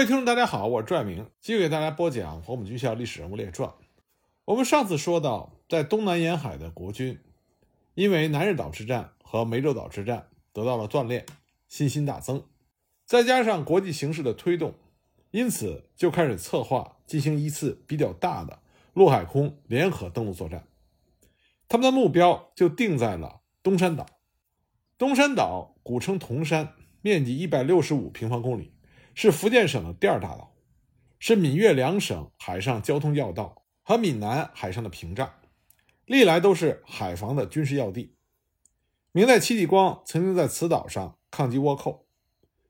各位听众，大家好，我是拽明，继续给大家播讲黄埔军校历史人物列传。我们上次说到，在东南沿海的国军，因为南日岛之战和湄洲岛之战得到了锻炼，信心大增，再加上国际形势的推动，因此就开始策划进行一次比较大的陆海空联合登陆作战。他们的目标就定在了东山岛。东山岛古称铜山，面积一百六十五平方公里。是福建省的第二大岛，是闽粤两省海上交通要道和闽南海上的屏障，历来都是海防的军事要地。明代戚继光曾经在此岛上抗击倭寇，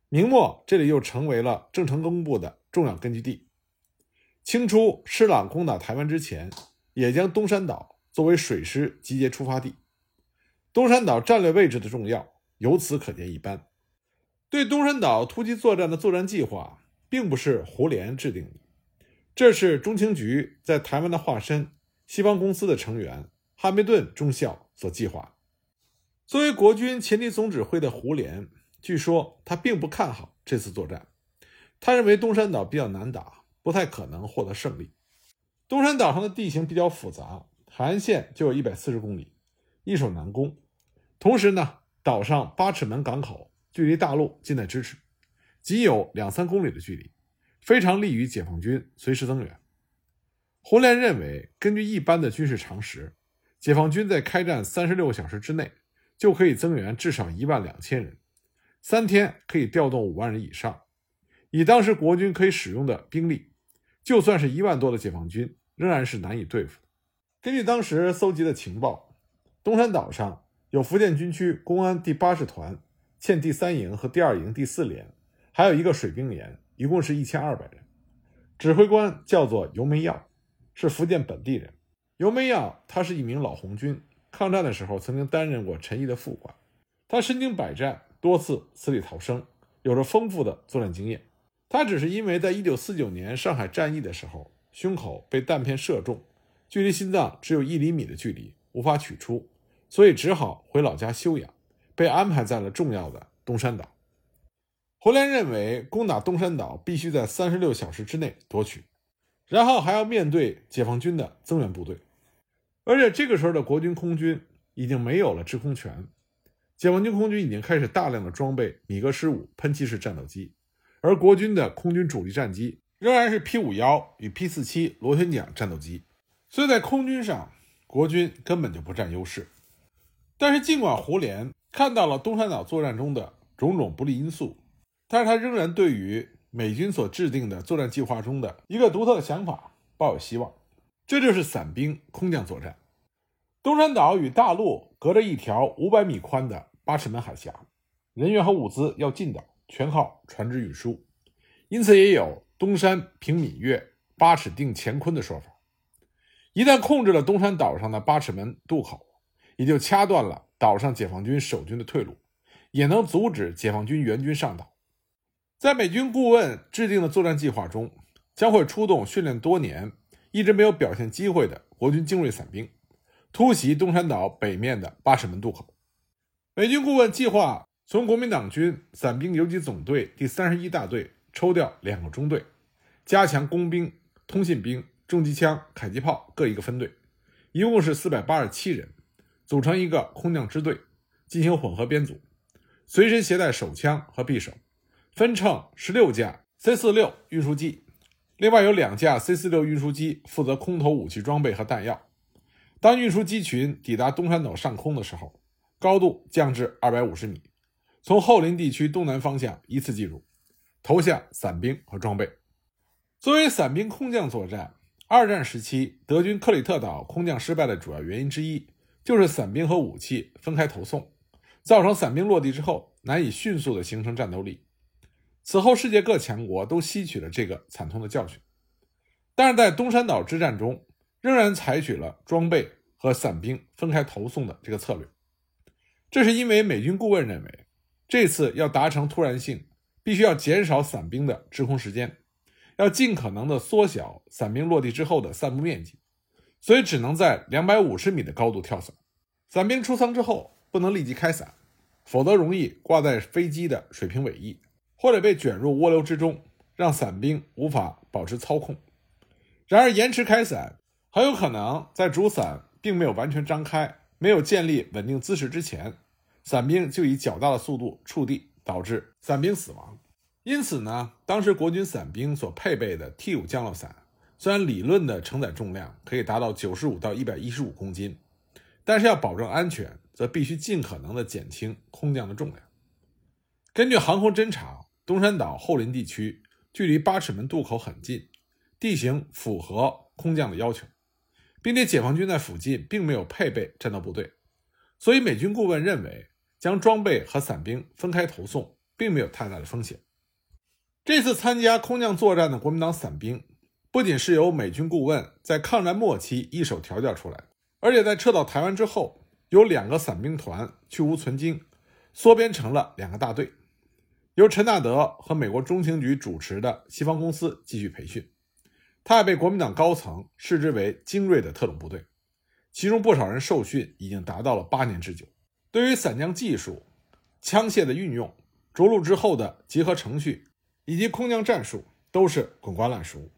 明末这里又成为了郑成功部的重要根据地。清初施琅攻打台湾之前，也将东山岛作为水师集结出发地。东山岛战略位置的重要，由此可见一斑。对东山岛突击作战的作战计划，并不是胡琏制定的，这是中情局在台湾的化身西方公司的成员汉密顿中校所计划。作为国军前敌总指挥的胡琏，据说他并不看好这次作战，他认为东山岛比较难打，不太可能获得胜利。东山岛上的地形比较复杂，海岸线就有一百四十公里，易守难攻。同时呢，岛上八尺门港口。距离大陆近在咫尺，仅有两三公里的距离，非常利于解放军随时增援。胡琏认为，根据一般的军事常识，解放军在开战三十六个小时之内就可以增援至少一万两千人，三天可以调动五万人以上。以当时国军可以使用的兵力，就算是一万多的解放军，仍然是难以对付的。根据当时搜集的情报，东山岛上有福建军区公安第八师团。欠第三营和第二营第四连，还有一个水兵连，一共是一千二百人。指挥官叫做尤梅耀，是福建本地人。尤梅耀他是一名老红军，抗战的时候曾经担任过陈毅的副官。他身经百战，多次死里逃生，有着丰富的作战经验。他只是因为在一九四九年上海战役的时候，胸口被弹片射中，距离心脏只有一厘米的距离，无法取出，所以只好回老家休养。被安排在了重要的东山岛。胡琏认为，攻打东山岛必须在三十六小时之内夺取，然后还要面对解放军的增援部队。而且这个时候的国军空军已经没有了制空权，解放军空军已经开始大量的装备米格十五喷气式战斗机，而国军的空军主力战机仍然是 P 五幺与 P 四七螺旋桨战斗机，所以在空军上，国军根本就不占优势。但是尽管胡琏。看到了东山岛作战中的种种不利因素，但是他仍然对于美军所制定的作战计划中的一个独特的想法抱有希望，这就是伞兵空降作战。东山岛与大陆隔着一条五百米宽的八尺门海峡，人员和物资要进岛全靠船只运输，因此也有东山平闽粤，八尺定乾坤的说法。一旦控制了东山岛上的八尺门渡口，也就掐断了。岛上解放军守军的退路，也能阻止解放军援军上岛。在美军顾问制定的作战计划中，将会出动训练多年、一直没有表现机会的国军精锐伞兵，突袭东山岛北面的八尺门渡口。美军顾问计划从国民党军伞兵游击总队第三十一大队抽调两个中队，加强工兵、通信兵、重机枪、迫击炮各一个分队，一共是四百八十七人。组成一个空降支队，进行混合编组，随身携带手枪和匕首，分乘十六架 C 四六运输机，另外有两架 C 四六运输机负责空投武器装备和弹药。当运输机群抵达东山岛上空的时候，高度降至二百五十米，从后林地区东南方向依次进入，投下伞兵和装备。作为伞兵空降作战，二战时期德军克里特岛空降失败的主要原因之一。就是伞兵和武器分开投送，造成伞兵落地之后难以迅速的形成战斗力。此后，世界各强国都吸取了这个惨痛的教训，但是在东山岛之战中，仍然采取了装备和伞兵分开投送的这个策略。这是因为美军顾问认为，这次要达成突然性，必须要减少伞兵的滞空时间，要尽可能的缩小伞兵落地之后的散布面积。所以只能在两百五十米的高度跳伞。伞兵出舱之后不能立即开伞，否则容易挂在飞机的水平尾翼，或者被卷入涡流之中，让伞兵无法保持操控。然而，延迟开伞很有可能在主伞并没有完全张开、没有建立稳定姿势之前，伞兵就以较大的速度触地，导致伞兵死亡。因此呢，当时国军伞兵所配备的 T 五降落伞，虽然理论的承载重量可以达到九十五到一百一十五公斤，但是要保证安全，则必须尽可能的减轻空降的重量。根据航空侦察，东山岛后林地区距离八尺门渡口很近。地形符合空降的要求，并且解放军在附近并没有配备战斗部队，所以美军顾问认为将装备和伞兵分开投送并没有太大的风险。这次参加空降作战的国民党伞兵，不仅是由美军顾问在抗战末期一手调教出来，而且在撤到台湾之后，有两个伞兵团去无存经，缩编成了两个大队，由陈纳德和美国中情局主持的西方公司继续培训。他也被国民党高层视之为精锐的特种部队，其中不少人受训已经达到了八年之久。对于伞降技术、枪械的运用、着陆之后的结合程序以及空降战术，都是滚瓜烂熟。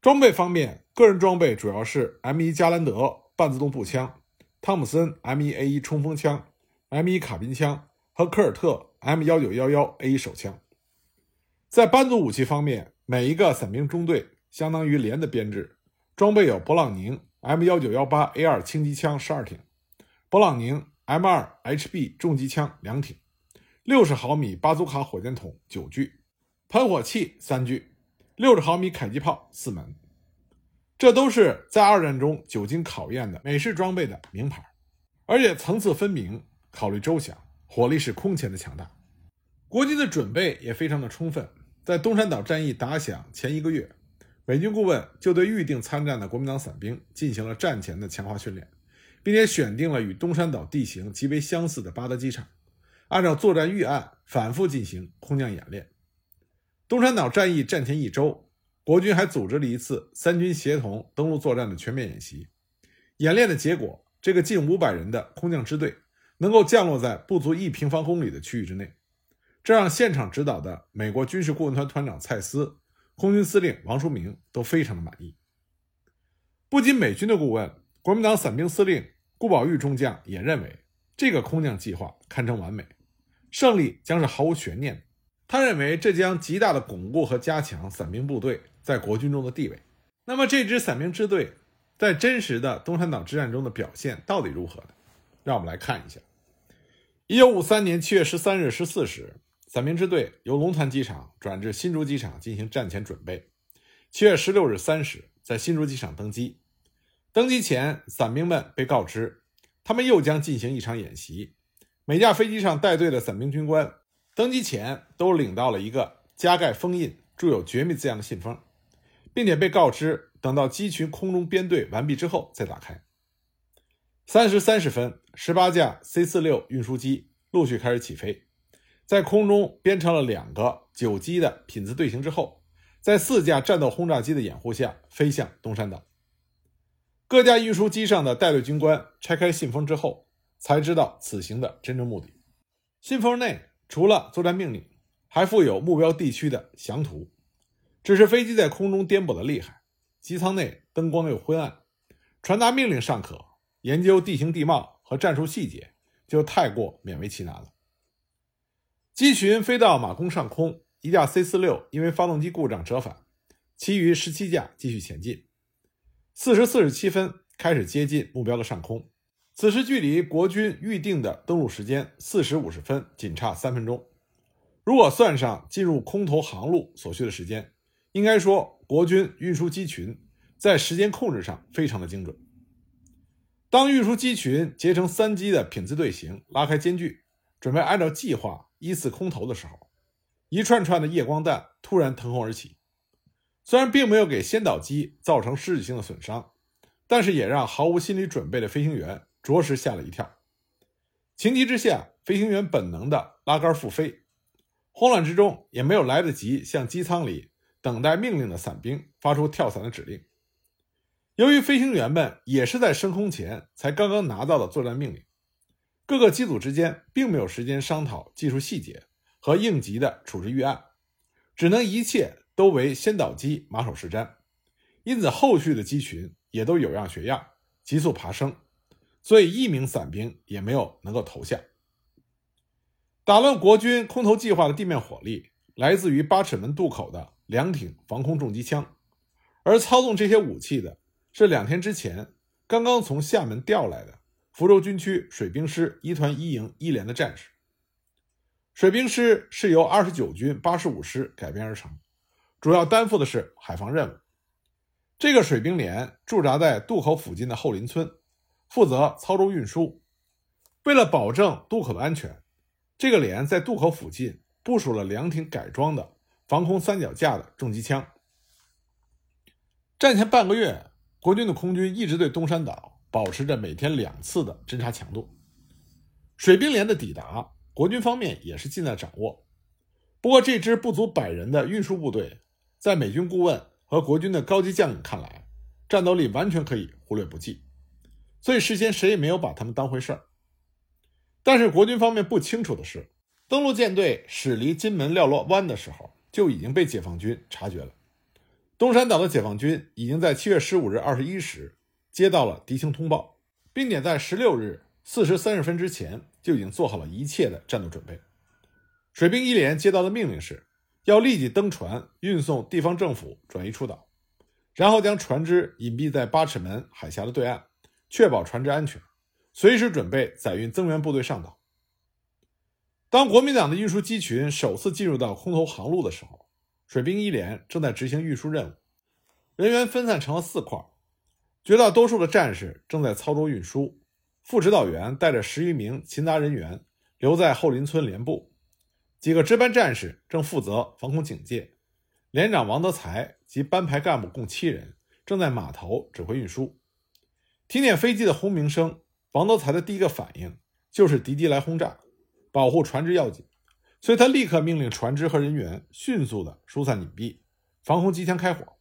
装备方面，个人装备主要是 M1 加兰德半自动步枪、汤姆森 M1A1 冲锋枪、M1 卡宾枪和科尔特 M1911A1 手枪。在班组武器方面，每一个伞兵中队。相当于连的编制，装备有勃朗宁 M 幺九幺八 A 二轻机枪十二挺，勃朗宁 M 二 HB 重机枪两挺，六十毫米巴祖卡火箭筒九具，喷火器三具，六十毫米迫击炮四门。这都是在二战中久经考验的美式装备的名牌，而且层次分明，考虑周详，火力是空前的强大。国军的准备也非常的充分，在东山岛战役打响前一个月。美军顾问就对预定参战的国民党伞兵进行了战前的强化训练，并且选定了与东山岛地形极为相似的巴德机场，按照作战预案反复进行空降演练。东山岛战役战前一周，国军还组织了一次三军协同登陆作战的全面演习。演练的结果，这个近五百人的空降支队能够降落在不足一平方公里的区域之内，这让现场指导的美国军事顾问团团长蔡斯。空军司令王书明都非常的满意。不仅美军的顾问，国民党伞兵司令顾宝玉中将也认为这个空降计划堪称完美，胜利将是毫无悬念。他认为这将极大的巩固和加强伞兵部队在国军中的地位。那么这支伞兵支队在真实的东山岛之战中的表现到底如何呢？让我们来看一下。一九五三年七月十三日十四时。伞兵支队由龙潭机场转至新竹机场进行战前准备。七月十六日三时，在新竹机场登机。登机前，伞兵们被告知，他们又将进行一场演习。每架飞机上带队的伞兵军官，登机前都领到了一个加盖封印、铸有“绝密”字样的信封，并且被告知，等到机群空中编队完毕之后再打开。三时三十分，十八架 C 四六运输机陆续开始起飞。在空中编成了两个九机的品字队形之后，在四架战斗轰炸机的掩护下飞向东山岛。各架运输机上的带队军官拆开信封之后，才知道此行的真正目的。信封内除了作战命令，还附有目标地区的详图。只是飞机在空中颠簸的厉害，机舱内灯光又昏暗，传达命令尚可，研究地形地貌和战术细节就太过勉为其难了。机群飞到马公上空，一架 C 四六因为发动机故障折返，其余十七架继续前进。四时四十七分开始接近目标的上空，此时距离国军预定的登陆时间四时五十分仅差三分钟。如果算上进入空投航路所需的时间，应该说国军运输机群在时间控制上非常的精准。当运输机群结成三机的品字队形，拉开间距，准备按照计划。依次空投的时候，一串串的夜光弹突然腾空而起，虽然并没有给先导机造成实质性的损伤，但是也让毫无心理准备的飞行员着实吓了一跳。情急之下，飞行员本能的拉杆复飞，慌乱之中也没有来得及向机舱里等待命令的伞兵发出跳伞的指令。由于飞行员们也是在升空前才刚刚拿到的作战命令。各个机组之间并没有时间商讨技术细节和应急的处置预案，只能一切都为先导机马首是瞻，因此后续的机群也都有样学样，急速爬升，所以一名伞兵也没有能够投下。打乱国军空投计划的地面火力来自于八尺门渡口的两挺防空重机枪，而操纵这些武器的是两天之前刚刚从厦门调来的福州军区水兵师一团一营一连的战士。水兵师是由二十九军八十五师改编而成，主要担负的是海防任务。这个水兵连驻扎在渡口附近的后林村，负责操舟运输。为了保证渡口的安全。这个连在渡口附近部署了两挺改装的防空三脚架的重机枪。战前半个月，国军的空军一直对东山岛保持着每天两次的侦察强度。水兵连的抵达，国军方面也是尽在掌握。不过，这支不足百人的运输部队，在美军顾问和国军的高级将领看来，战斗力完全可以忽略不计，所以事先谁也没有把他们当回事儿。但是国军方面不清楚的是，登陆舰队驶离金门廖落湾的时候，就已经被解放军察觉了。东山岛的解放军已经在七月十五日二十一时接到了敌情通报，并且在十六日四时三十分之前就已经做好了一切的战斗准备。水兵一连接到的命令是，要立即登船运送地方政府转移出岛，然后将船只隐蔽在八尺门海峡的对岸，确保船只安全。随时准备载运增援部队上岛。当国民党的运输机群首次进入到空投航路的时候，水兵一连正在执行运输任务，人员分散成了四块，绝大多数的战士正在操舟运输，副指导员带着十余名勤杂人员留在后林村连部，几个值班战士正负责防空警戒，连长王德才及班排干部共七人正在码头指挥运输。听见飞机的轰鸣声。王德才的第一个反应就是敌机来轰炸，保护船只要紧，所以他立刻命令船只和人员迅速的疏散隐蔽，防空机枪开火。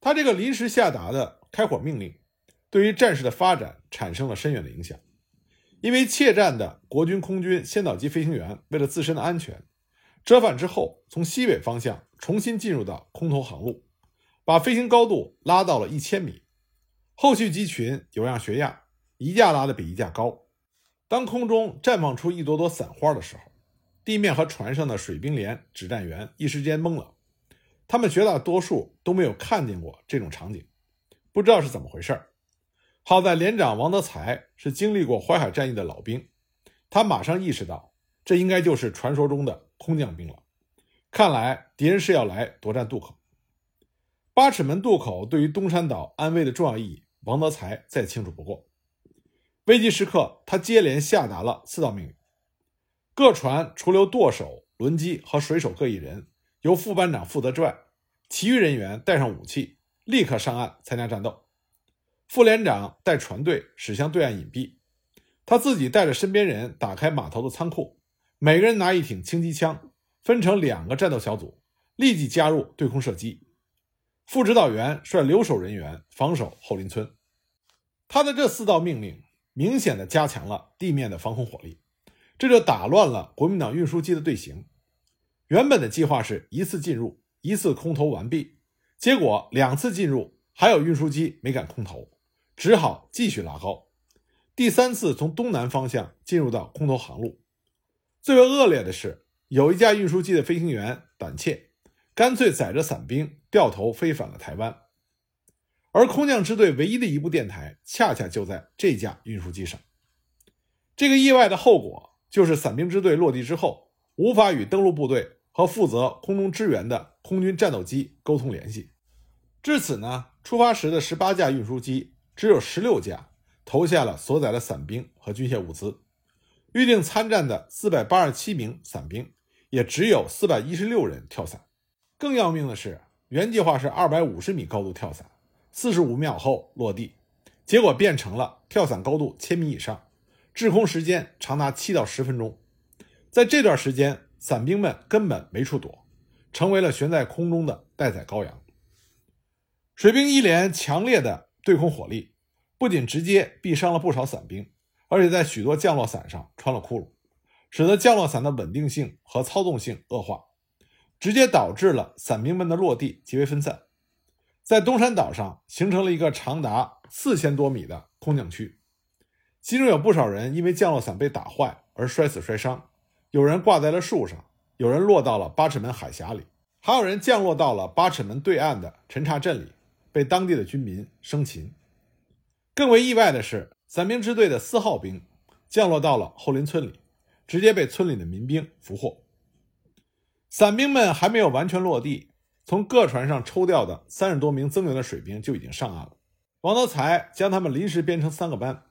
他这个临时下达的开火命令，对于战事的发展产生了深远的影响。因为怯战的国军空军先导机飞行员为了自身的安全，折返之后从西北方向重新进入到空投航路，把飞行高度拉到了一千米。后续机群有样学样。一架拉的比一架高。当空中绽放出一朵朵伞花的时候，地面和船上的水兵连指战员一时间懵了。他们绝大多数都没有看见过这种场景，不知道是怎么回事好在连长王德才是经历过淮海战役的老兵，他马上意识到这应该就是传说中的空降兵了。看来敌人是要来夺占渡口。八尺门渡口对于东山岛安危的重要意义，王德才再清楚不过。危急时刻，他接连下达了四道命令：各船除留舵手、轮机和水手各一人，由副班长负责之外，其余人员带上武器，立刻上岸参加战斗。副连长带船队驶向对岸隐蔽，他自己带着身边人打开码头的仓库，每个人拿一挺轻机枪，分成两个战斗小组，立即加入对空射击。副指导员率留守人员防守后林村。他的这四道命令。明显的加强了地面的防空火力，这就打乱了国民党运输机的队形。原本的计划是一次进入，一次空投完毕，结果两次进入还有运输机没敢空投，只好继续拉高。第三次从东南方向进入到空投航路。最为恶劣的是，有一架运输机的飞行员胆怯，干脆载着伞兵掉头飞返了台湾。而空降支队唯一的一部电台，恰恰就在这架运输机上。这个意外的后果就是，伞兵支队落地之后，无法与登陆部队和负责空中支援的空军战斗机沟通联系。至此呢，出发时的十八架运输机，只有十六架投下了所载的伞兵和军械物资。预定参战的四百八十七名伞兵，也只有四百一十六人跳伞。更要命的是，原计划是二百五十米高度跳伞。四十五秒后落地，结果变成了跳伞高度千米以上，滞空时间长达七到十分钟。在这段时间，伞兵们根本没处躲，成为了悬在空中的待宰羔羊。水兵一连强烈的对空火力，不仅直接毙伤了不少伞兵，而且在许多降落伞上穿了窟窿，使得降落伞的稳定性和操纵性恶化。直接导致了伞兵们的落地极为分散，在东山岛上形成了一个长达四千多米的空降区，其中有不少人因为降落伞被打坏而摔死摔伤，有人挂在了树上，有人落到了八尺门海峡里，还有人降落到了八尺门对岸的陈岔镇里，被当地的军民生擒。更为意外的是，伞兵支队的四号兵降落到了后林村里，直接被村里的民兵俘获。伞兵们还没有完全落地，从各船上抽调的三十多名增援的水兵就已经上岸了。王德才将他们临时编成三个班，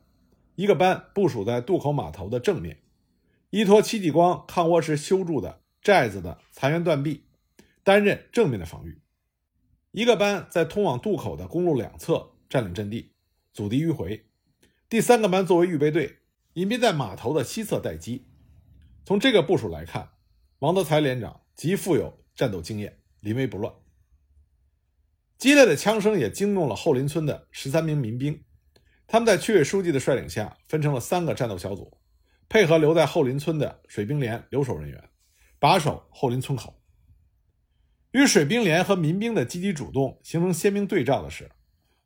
一个班部署在渡口码头的正面，依托戚继光抗倭时修筑的寨子的残垣断壁，担任正面的防御；一个班在通往渡口的公路两侧占领阵地，阻敌迂回；第三个班作为预备队，隐蔽在码头的西侧待机。从这个部署来看，王德才连长。极富有战斗经验，临危不乱。激烈的枪声也惊动了后林村的十三名民兵，他们在区委书记的率领下，分成了三个战斗小组，配合留在后林村的水兵连留守人员，把守后林村口。与水兵连和民兵的积极主动形成鲜明对照的是，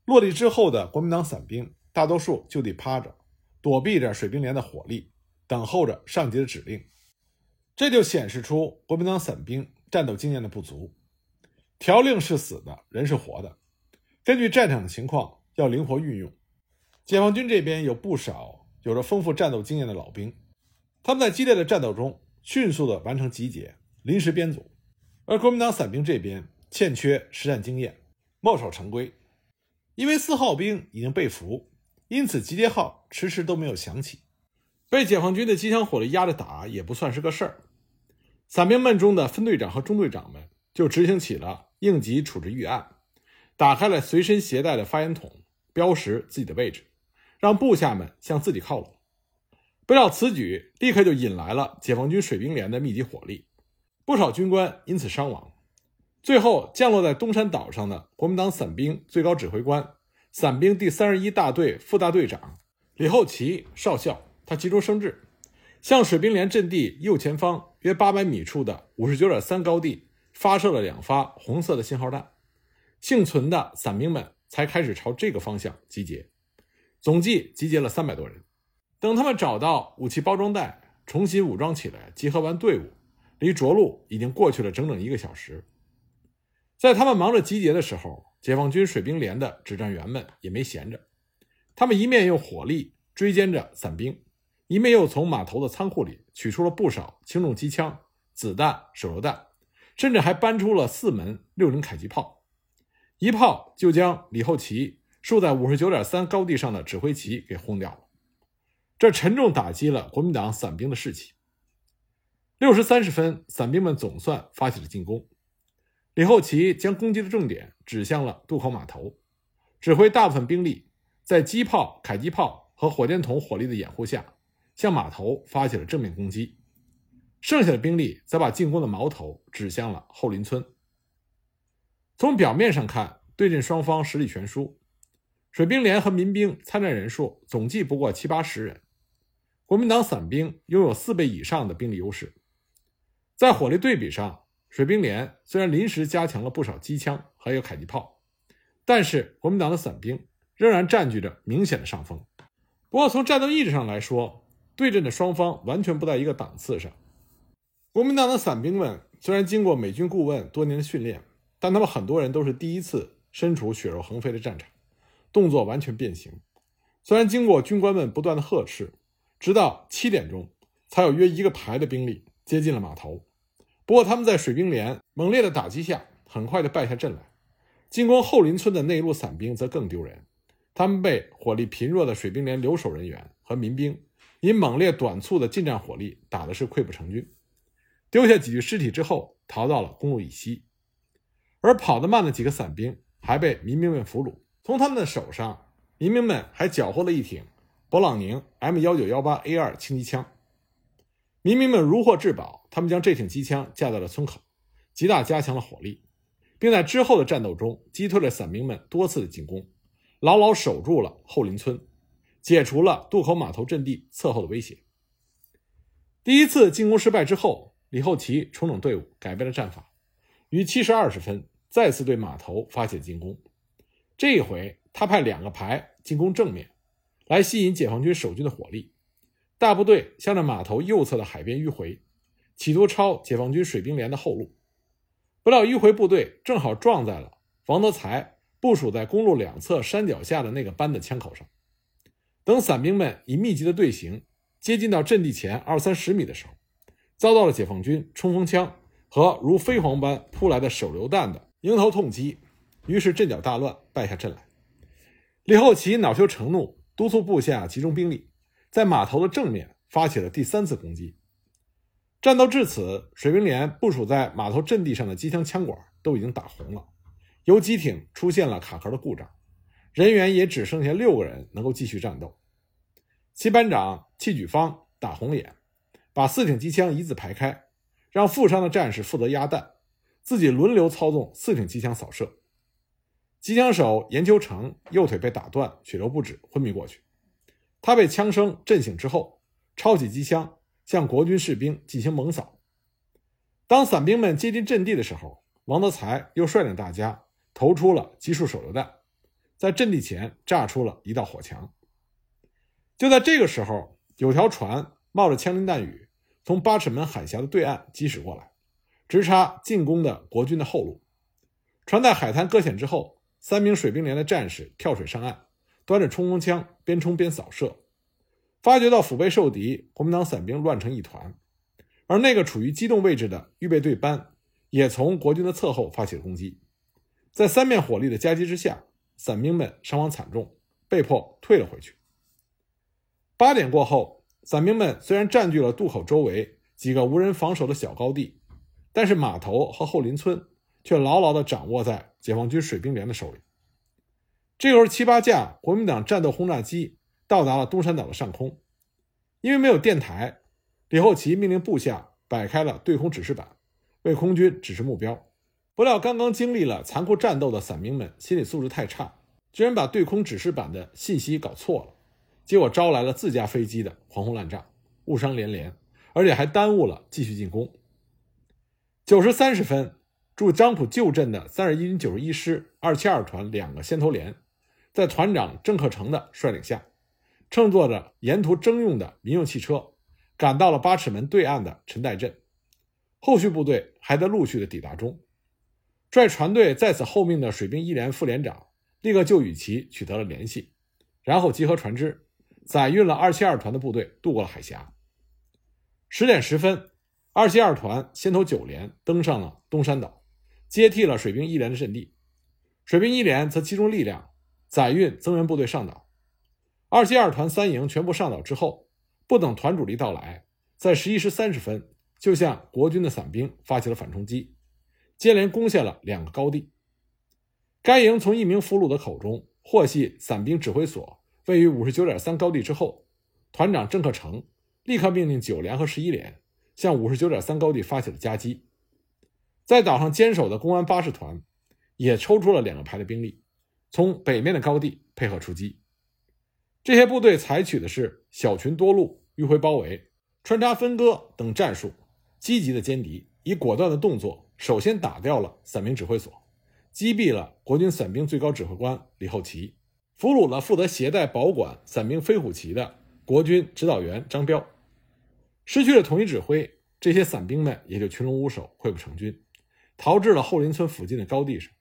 落地之后的国民党伞兵大多数就地趴着，躲避着水兵连的火力，等候着上级的指令。这就显示出国民党伞兵战斗经验的不足。条令是死的，人是活的。根据战场的情况，要灵活运用。解放军这边有不少有着丰富战斗经验的老兵，他们在激烈的战斗中迅速地完成集结、临时编组；而国民党伞兵这边欠缺实战经验，墨守成规。因为四号兵已经被俘，因此集结号迟迟都没有响起。被解放军的机枪火力压着打也不算是个事儿。伞兵们中的分队长和中队长们就执行起了应急处置预案，打开了随身携带的发烟筒，标识自己的位置，让部下们向自己靠拢。不料此举立刻就引来了解放军水兵连的密集火力，不少军官因此伤亡。最后降落在东山岛上的国民党伞兵最高指挥官、伞兵第三十一大队副大队长李厚奇少校，他急中生智。向水兵连阵地右前方约八百米处的五十九点三高地发射了两发红色的信号弹，幸存的伞兵们才开始朝这个方向集结，总计集结了三百多人。等他们找到武器包装袋，重新武装起来，集合完队伍，离着陆已经过去了整整一个小时。在他们忙着集结的时候，解放军水兵连的指战员们也没闲着，他们一面用火力追歼着伞兵。一面又从码头的仓库里取出了不少轻重机枪、子弹、手榴弹，甚至还搬出了四门六零迫击炮，一炮就将李厚奇竖在五十九点三高地上的指挥旗给轰掉了。这沉重打击了国民党伞兵的士气。六时三十分，伞兵们总算发起了进攻。李厚奇将攻击的重点指向了渡口码头，指挥大部分兵力在机炮、迫击炮和火箭筒火力的掩护下。向码头发起了正面攻击，剩下的兵力则把进攻的矛头指向了后林村。从表面上看，对阵双方实力悬殊，水兵连和民兵参战人数总计不过七八十人，国民党散兵拥有四倍以上的兵力优势。在火力对比上，水兵连虽然临时加强了不少机枪还有迫击炮，但是国民党的散兵仍然占据着明显的上风。不过从战斗意志上来说，对阵的双方完全不在一个档次上。国民党的伞兵们虽然经过美军顾问多年的训练，但他们很多人都是第一次身处血肉横飞的战场，动作完全变形。虽然经过军官们不断的呵斥，直到七点钟才有约一个排的兵力接近了码头。不过他们在水兵连猛烈的打击下，很快就败下阵来。进攻后林村的内陆伞兵则更丢人，他们被火力贫弱的水兵连留守人员和民兵。以猛烈短促的近战火力打的是溃不成军，丢下几具尸体之后逃到了公路以西，而跑得慢的几个伞兵还被民兵们俘虏。从他们的手上，民兵们还缴获了一挺勃朗宁 M 幺九幺八 A 二轻机枪。民兵们如获至宝，他们将这挺机枪架在了村口，极大加强了火力，并在之后的战斗中击退了伞兵们多次的进攻，牢牢守住了后林村。解除了渡口码头阵地侧后的威胁。第一次进攻失败之后，李厚奇重整队伍，改变了战法，于七时二十分再次对码头发起进攻。这一回，他派两个排进攻正面，来吸引解放军守军的火力。大部队向着码头右侧的海边迂回，企图抄解放军水兵连的后路。不料迂回部队正好撞在了王德才部署在公路两侧山脚下的那个班的枪口上。等伞兵们以密集的队形接近到阵地前二三十米的时候，遭到了解放军冲锋枪和如飞蝗般扑来的手榴弹的迎头痛击，于是阵脚大乱，败下阵来。李厚奇恼羞成怒，督促部下集中兵力，在码头的正面发起了第三次攻击。战斗至此，水兵连部署在码头阵地上的机枪枪管都已经打红了，游击艇出现了卡壳的故障，人员也只剩下六个人能够继续战斗。其班长戚举方打红眼，把四挺机枪一字排开，让负伤的战士负责压弹，自己轮流操纵四挺机枪扫射。机枪手严秋成右腿被打断，血流不止，昏迷过去。他被枪声震醒之后，抄起机枪。向国军士兵进行猛扫。当伞兵们接近阵地的时候，王德才又率领大家投出了集束手榴弹，在阵地前炸出了一道火墙。就在这个时候，有条船冒着枪林弹雨从八尺门海峡的对岸疾驶过来，直插进攻的国军的后路。船在海滩搁浅之后，三名水兵连的战士跳水上岸，端着冲锋枪边冲边扫射。发觉到腹背受敌，国民党伞兵乱成一团，而那个处于机动位置的预备队班也从国军的侧后发起了攻击。在三面火力的夹击之下，伞兵们伤亡惨重，被迫退了回去。八点过后，伞兵们虽然占据了渡口周围几个无人防守的小高地，但是码头和后林村却牢牢地掌握在解放军水兵连的手里。这时候，七八架国民党战斗轰炸机。到达了东山岛的上空，因为没有电台，李厚奇命令部下摆开了对空指示板，为空军指示目标。不料，刚刚经历了残酷战斗的伞兵们心理素质太差，居然把对空指示板的信息搞错了，结果招来了自家飞机的狂轰滥炸，误伤连连，而且还耽误了继续进攻。九时三十分，驻漳浦旧镇的三十一军九十一师二七二团两个先头连，在团长郑克成的率领下。乘坐着沿途征用的民用汽车，赶到了八尺门对岸的陈岱镇，后续部队还在陆续的抵达中。率船队在此候命的水兵一连副连长立刻就与其取得了联系，然后集合船只，载运了二七二团的部队渡过了海峡。十点十分，二七二团先头九连登上了东山岛，接替了水兵一连的阵地。水兵一连则集中力量载运增援部队上岛。二七二团三营全部上岛之后，不等团主力到来，在十一时三十分就向国军的伞兵发起了反冲击，接连攻下了两个高地。该营从一名俘虏的口中获悉伞兵指挥所位于五十九点三高地之后，团长郑克成立刻命令九连和十一连向五十九点三高地发起了夹击。在岛上坚守的公安八十团也抽出了两个排的兵力，从北面的高地配合出击。这些部队采取的是小群多路、迂回包围、穿插分割等战术，积极的歼敌，以果断的动作，首先打掉了伞兵指挥所，击毙了国军伞兵最高指挥官李厚奇，俘虏了负责携带保管伞兵飞虎旗的国军指导员张彪。失去了统一指挥，这些伞兵们也就群龙无首，溃不成军，逃至了后林村附近的高地上。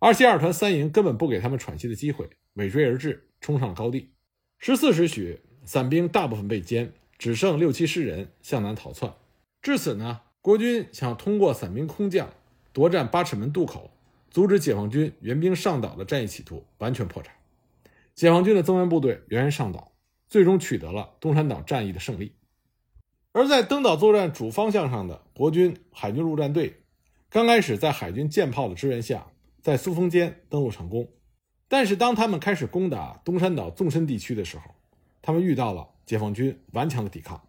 二七二团三营根本不给他们喘息的机会，尾追而至。冲上了高地，十四时许，伞兵大部分被歼，只剩六七十人向南逃窜。至此呢，国军想通过伞兵空降夺占八尺门渡口，阻止解放军援兵上岛的战役企图完全破产。解放军的增援部队源源上岛，最终取得了东山岛战役的胜利。而在登岛作战主方向上的国军海军陆战队，刚开始在海军舰炮的支援下，在苏峰间登陆成功。但是，当他们开始攻打东山岛纵深地区的时候，他们遇到了解放军顽强的抵抗。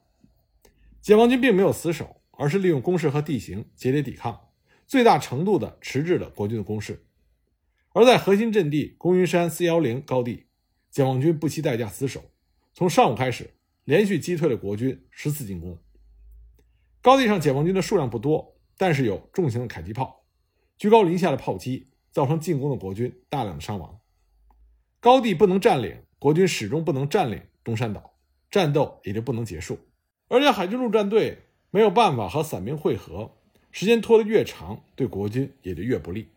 解放军并没有死守，而是利用攻势和地形节节抵抗，最大程度地迟滞了国军的攻势。而在核心阵地公云山四幺零高地，解放军不惜代价死守，从上午开始连续击退了国军十次进攻。高地上解放军的数量不多，但是有重型的迫击炮，居高临下的炮击造成进攻的国军大量的伤亡。高地不能占领，国军始终不能占领东山岛，战斗也就不能结束。而且海军陆战队没有办法和散兵会合，时间拖得越长，对国军也就越不利。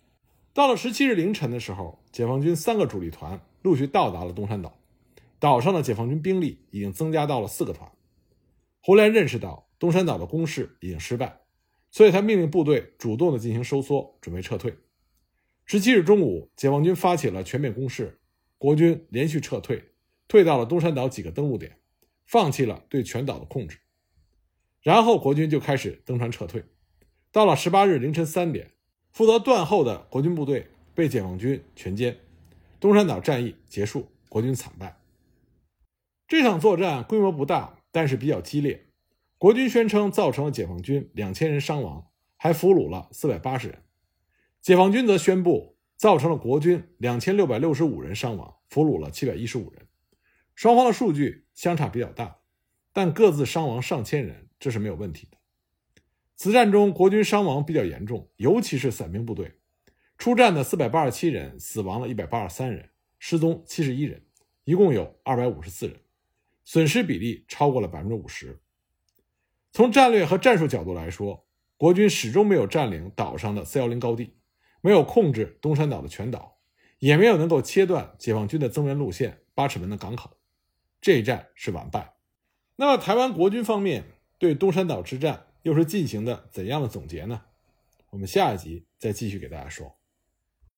到了十七日凌晨的时候，解放军三个主力团陆续到达了东山岛，岛上的解放军兵力已经增加到了四个团。胡琏认识到东山岛的攻势已经失败，所以他命令部队主动的进行收缩，准备撤退。十七日中午，解放军发起了全面攻势，国军连续撤退，退到了东山岛几个登陆点，放弃了对全岛的控制。然后国军就开始登船撤退。到了十八日凌晨三点，负责断后的国军部队被解放军全歼，东山岛战役结束，国军惨败。这场作战规模不大，但是比较激烈。国军宣称造成了解放军两千人伤亡，还俘虏了四百八十人；解放军则宣布造成了国军两千六百六十五人伤亡，俘虏了七百一十五人。双方的数据相差比较大，但各自伤亡上千人，这是没有问题的。此战中，国军伤亡比较严重，尤其是散兵部队，出战的四百八十七人死亡了一百八十三人，失踪七十一人，一共有二百五十四人，损失比例超过了百分之五十。从战略和战术角度来说，国军始终没有占领岛上的四幺零高地，没有控制东山岛的全岛，也没有能够切断解放军的增援路线八尺门的港口，这一战是完败。那么，台湾国军方面对东山岛之战又是进行的怎样的总结呢？我们下一集再继续给大家说。